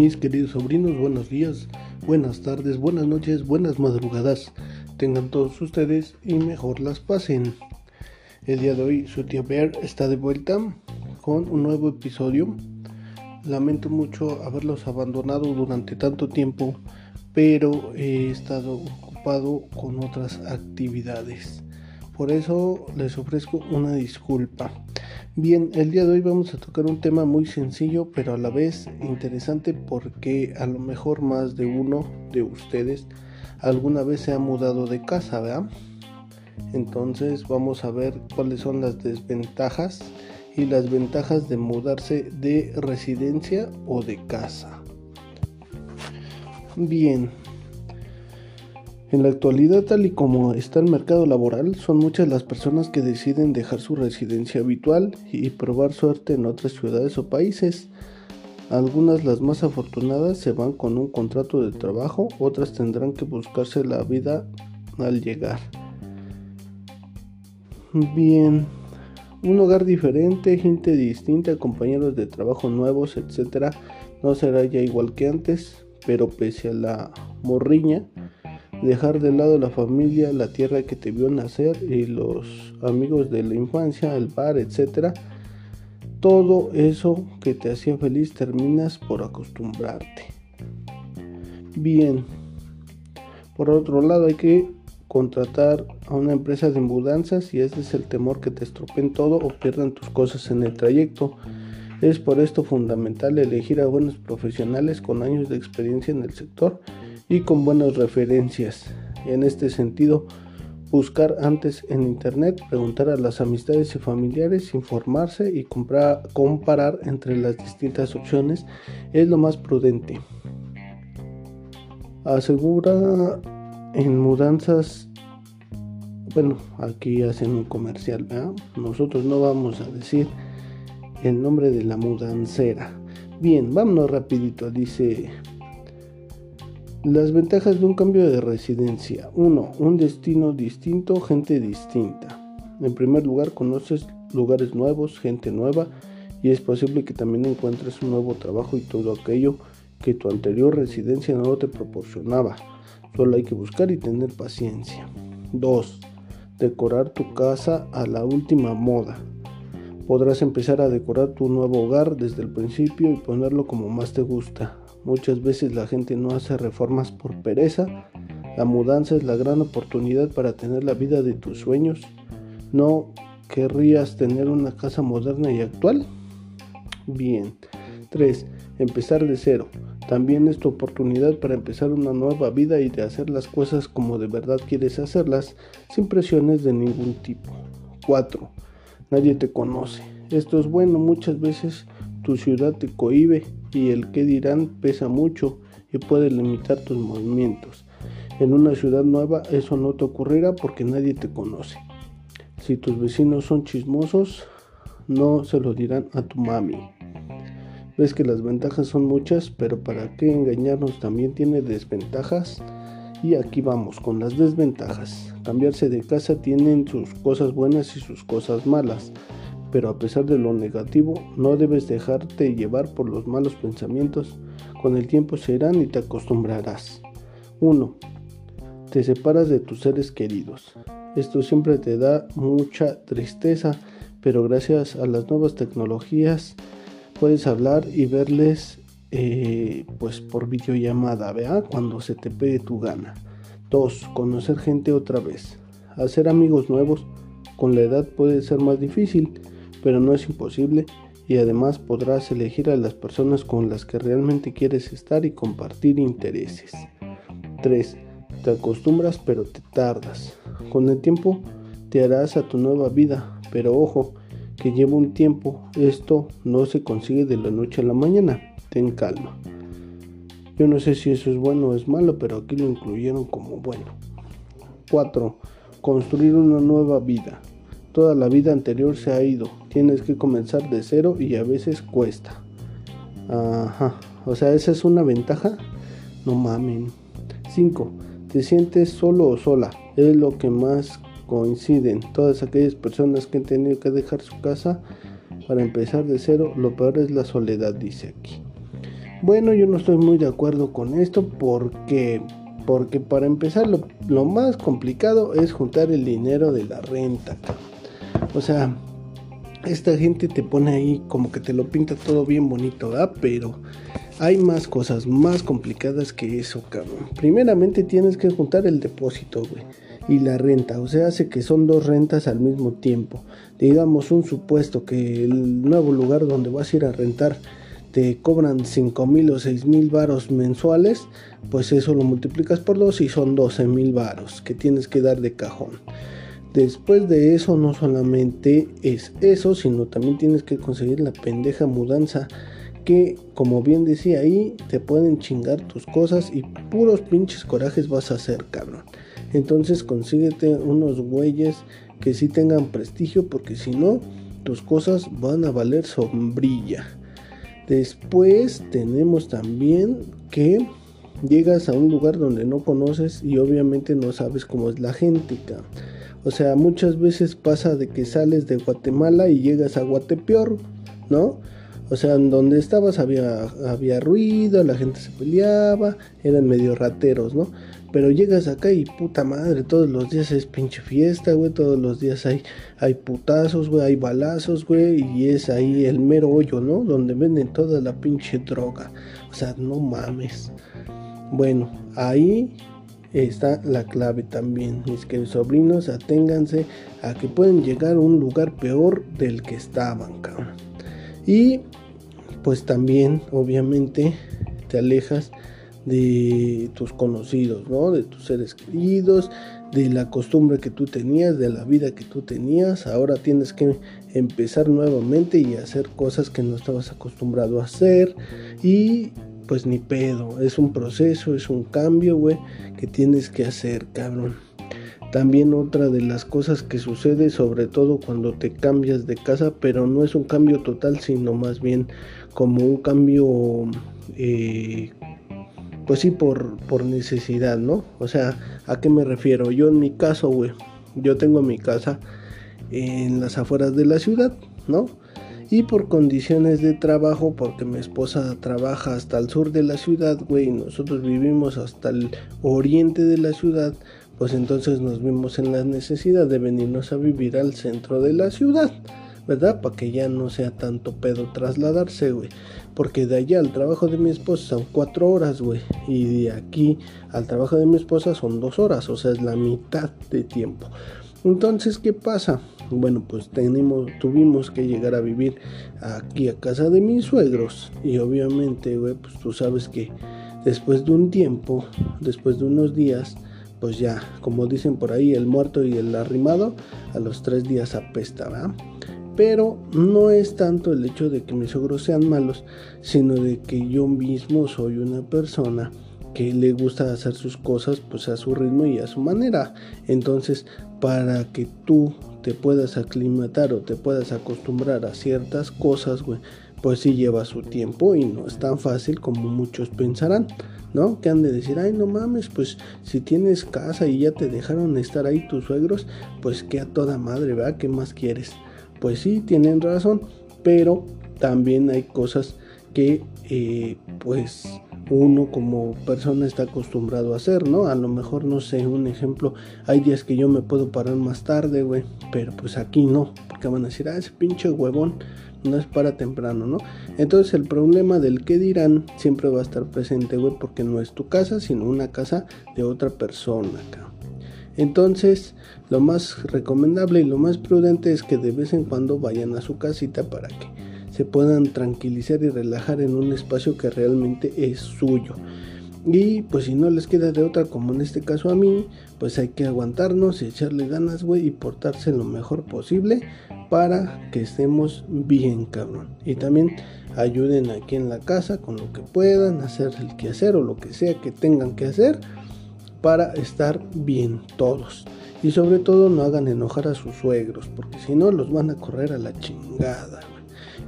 Mis queridos sobrinos, buenos días, buenas tardes, buenas noches, buenas madrugadas. Tengan todos ustedes y mejor las pasen. El día de hoy su tía Bear está de vuelta con un nuevo episodio. Lamento mucho haberlos abandonado durante tanto tiempo, pero he estado ocupado con otras actividades. Por eso les ofrezco una disculpa. Bien, el día de hoy vamos a tocar un tema muy sencillo, pero a la vez interesante porque a lo mejor más de uno de ustedes alguna vez se ha mudado de casa, ¿verdad? Entonces vamos a ver cuáles son las desventajas y las ventajas de mudarse de residencia o de casa. Bien, en la actualidad, tal y como está el mercado laboral, son muchas las personas que deciden dejar su residencia habitual y probar suerte en otras ciudades o países. Algunas, las más afortunadas, se van con un contrato de trabajo, otras tendrán que buscarse la vida al llegar. Bien, un hogar diferente, gente distinta, compañeros de trabajo nuevos, etc. No será ya igual que antes, pero pese a la morriña, dejar de lado la familia, la tierra que te vio nacer y los amigos de la infancia, el bar, etc. Todo eso que te hacía feliz terminas por acostumbrarte. Bien, por otro lado hay que contratar a una empresa de mudanzas y ese es el temor que te estropeen todo o pierdan tus cosas en el trayecto. Es por esto fundamental elegir a buenos profesionales con años de experiencia en el sector y con buenas referencias. En este sentido, buscar antes en internet, preguntar a las amistades y familiares, informarse y comprar, comparar entre las distintas opciones es lo más prudente. Asegura en mudanzas, bueno, aquí hacen un comercial, nosotros no vamos a decir el nombre de la mudancera. Bien, vámonos rapidito, dice las ventajas de un cambio de residencia. 1. Un destino distinto, gente distinta. En primer lugar, conoces lugares nuevos, gente nueva y es posible que también encuentres un nuevo trabajo y todo aquello que tu anterior residencia no te proporcionaba. Solo hay que buscar y tener paciencia. 2. Decorar tu casa a la última moda. Podrás empezar a decorar tu nuevo hogar desde el principio y ponerlo como más te gusta. Muchas veces la gente no hace reformas por pereza. La mudanza es la gran oportunidad para tener la vida de tus sueños. ¿No querrías tener una casa moderna y actual? Bien. 3. Empezar de cero. También es tu oportunidad para empezar una nueva vida y de hacer las cosas como de verdad quieres hacerlas, sin presiones de ningún tipo. 4. Nadie te conoce. Esto es bueno, muchas veces tu ciudad te cohibe y el que dirán pesa mucho y puede limitar tus movimientos. En una ciudad nueva eso no te ocurrirá porque nadie te conoce. Si tus vecinos son chismosos, no se lo dirán a tu mami. Ves que las ventajas son muchas, pero para qué engañarnos también tiene desventajas. Y aquí vamos con las desventajas. Cambiarse de casa tiene sus cosas buenas y sus cosas malas pero a pesar de lo negativo, no debes dejarte llevar por los malos pensamientos. Con el tiempo se irán y te acostumbrarás. 1. Te separas de tus seres queridos. Esto siempre te da mucha tristeza, pero gracias a las nuevas tecnologías puedes hablar y verles eh, pues por videollamada, ¿vea? Cuando se te pegue tu gana. 2. Conocer gente otra vez. Hacer amigos nuevos con la edad puede ser más difícil pero no es imposible y además podrás elegir a las personas con las que realmente quieres estar y compartir intereses. 3. Te acostumbras pero te tardas. Con el tiempo te harás a tu nueva vida, pero ojo, que lleva un tiempo. Esto no se consigue de la noche a la mañana. Ten calma. Yo no sé si eso es bueno o es malo, pero aquí lo incluyeron como bueno. 4. Construir una nueva vida. Toda la vida anterior se ha ido. Tienes que comenzar de cero y a veces cuesta. Ajá. O sea, esa es una ventaja. No mamen. 5. Te sientes solo o sola. Es lo que más coinciden. Todas aquellas personas que han tenido que dejar su casa para empezar de cero. Lo peor es la soledad, dice aquí. Bueno, yo no estoy muy de acuerdo con esto porque, porque para empezar lo, más complicado es juntar el dinero de la renta. O sea, esta gente te pone ahí como que te lo pinta todo bien bonito, ¿verdad? Pero hay más cosas más complicadas que eso, cabrón. Primeramente tienes que juntar el depósito, güey. Y la renta, o sea, hace que son dos rentas al mismo tiempo. Digamos un supuesto que el nuevo lugar donde vas a ir a rentar te cobran 5 mil o 6 mil varos mensuales, pues eso lo multiplicas por dos y son 12 mil varos que tienes que dar de cajón. Después de eso no solamente es eso, sino también tienes que conseguir la pendeja mudanza que, como bien decía ahí, te pueden chingar tus cosas y puros pinches corajes vas a hacer, cabrón. Entonces consíguete unos güeyes que sí tengan prestigio porque si no, tus cosas van a valer sombrilla. Después tenemos también que llegas a un lugar donde no conoces y obviamente no sabes cómo es la gente. O sea, muchas veces pasa de que sales de Guatemala y llegas a Guatepeor, ¿no? O sea, en donde estabas había, había ruido, la gente se peleaba, eran medio rateros, ¿no? Pero llegas acá y puta madre, todos los días es pinche fiesta, güey. Todos los días hay, hay putazos, güey, hay balazos, güey. Y es ahí el mero hoyo, ¿no? Donde venden toda la pinche droga. O sea, no mames. Bueno, ahí está la clave también. Mis queridos sobrinos, aténganse a que pueden llegar a un lugar peor del que estaban. Y pues también, obviamente, te alejas de tus conocidos, ¿no? De tus seres queridos, de la costumbre que tú tenías, de la vida que tú tenías. Ahora tienes que empezar nuevamente y hacer cosas que no estabas acostumbrado a hacer. Y pues ni pedo, es un proceso, es un cambio, güey, que tienes que hacer, cabrón. También otra de las cosas que sucede, sobre todo cuando te cambias de casa, pero no es un cambio total, sino más bien como un cambio eh, pues sí, por, por necesidad, ¿no? O sea, ¿a qué me refiero? Yo en mi caso, güey, yo tengo mi casa en las afueras de la ciudad, ¿no? Y por condiciones de trabajo, porque mi esposa trabaja hasta el sur de la ciudad, güey, y nosotros vivimos hasta el oriente de la ciudad, pues entonces nos vimos en la necesidad de venirnos a vivir al centro de la ciudad. ¿verdad? Para que ya no sea tanto pedo trasladarse, güey. Porque de allá al trabajo de mi esposa son cuatro horas, güey. Y de aquí al trabajo de mi esposa son dos horas, o sea, es la mitad de tiempo. Entonces, ¿qué pasa? Bueno, pues tuvimos que llegar a vivir aquí a casa de mis suegros. Y obviamente, güey, pues tú sabes que después de un tiempo, después de unos días, pues ya, como dicen por ahí, el muerto y el arrimado, a los tres días apesta, ¿verdad? Pero no es tanto el hecho de que mis suegros sean malos, sino de que yo mismo soy una persona que le gusta hacer sus cosas pues a su ritmo y a su manera. Entonces, para que tú te puedas aclimatar o te puedas acostumbrar a ciertas cosas, güey, pues sí lleva su tiempo y no es tan fácil como muchos pensarán. ¿no? Que han de decir, ay, no mames, pues si tienes casa y ya te dejaron estar ahí tus suegros, pues que a toda madre, ¿verdad? ¿Qué más quieres? pues sí, tienen razón, pero también hay cosas que eh, pues uno como persona está acostumbrado a hacer, ¿no? A lo mejor, no sé, un ejemplo, hay días que yo me puedo parar más tarde, güey, pero pues aquí no, porque van a decir, ah, ese pinche huevón no es para temprano, ¿no? Entonces el problema del que dirán siempre va a estar presente, güey, porque no es tu casa, sino una casa de otra persona, acá. Entonces, lo más recomendable y lo más prudente es que de vez en cuando vayan a su casita para que se puedan tranquilizar y relajar en un espacio que realmente es suyo. Y pues si no les queda de otra, como en este caso a mí, pues hay que aguantarnos y echarle ganas, güey, y portarse lo mejor posible para que estemos bien, cabrón. Y también ayuden aquí en la casa con lo que puedan, hacer el quehacer o lo que sea que tengan que hacer para estar bien todos. Y sobre todo no hagan enojar a sus suegros, porque si no los van a correr a la chingada.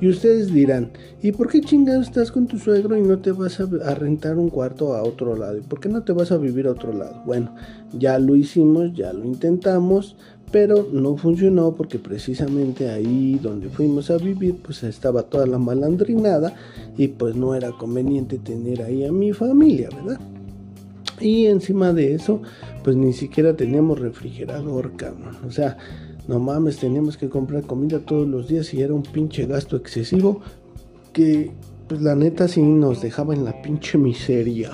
Y ustedes dirán, ¿y por qué chingados estás con tu suegro y no te vas a, rentar un cuarto a otro lado? ¿Y por qué no te vas a vivir a otro lado? Bueno, ya lo hicimos, ya lo intentamos, pero no funcionó porque precisamente ahí donde fuimos a vivir pues estaba toda la malandrinada y pues no era conveniente tener ahí a mi familia, ¿verdad? Y encima de eso pues ni siquiera teníamos refrigerador, cabrón. O sea, no mames, teníamos que comprar comida todos los días y era un pinche gasto excesivo que, pues la neta, sí nos dejaba en la pinche miseria.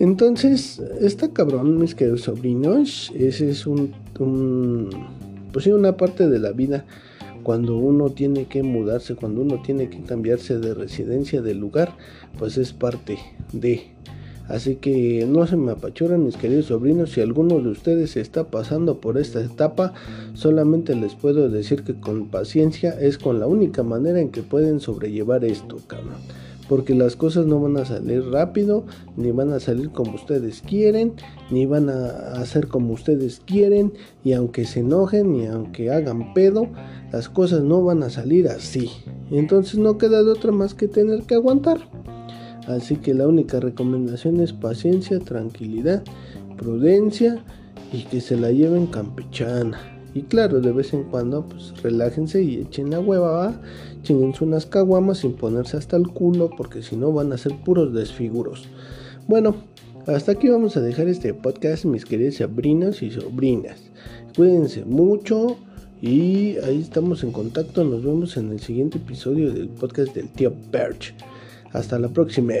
Entonces, está cabrón, mis queridos sobrinos. Ese es un, un, pues sí, una parte de la vida cuando uno tiene que mudarse, cuando uno tiene que cambiarse de residencia, de lugar, pues es parte de. Así que no se me apachuran mis queridos sobrinos, si alguno de ustedes está pasando por esta etapa, solamente les puedo decir que con paciencia es con la única manera en que pueden sobrellevar esto, cabrón. Porque las cosas no van a salir rápido, ni van a salir como ustedes quieren, ni van a hacer como ustedes quieren, y aunque se enojen, y aunque hagan pedo, las cosas no van a salir así. Entonces no queda de otra más que tener que aguantar. Así que la única recomendación es paciencia, tranquilidad, prudencia y que se la lleven campechana. Y claro, de vez en cuando, pues relájense y echen la hueva, ¿va? Chinguense unas caguamas sin ponerse hasta el culo, porque si no van a ser puros desfiguros. Bueno, hasta aquí vamos a dejar este podcast, mis queridos sobrinos y sobrinas. Cuídense mucho y ahí estamos en contacto. Nos vemos en el siguiente episodio del podcast del tío Perch. Hasta la próxima.